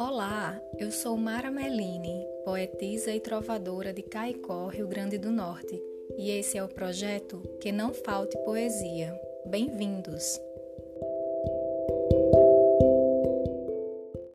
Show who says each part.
Speaker 1: Olá, eu sou Mara Melini, poetisa e trovadora de Caicó, Rio Grande do Norte, e esse é o projeto Que Não Falte Poesia. Bem-vindos!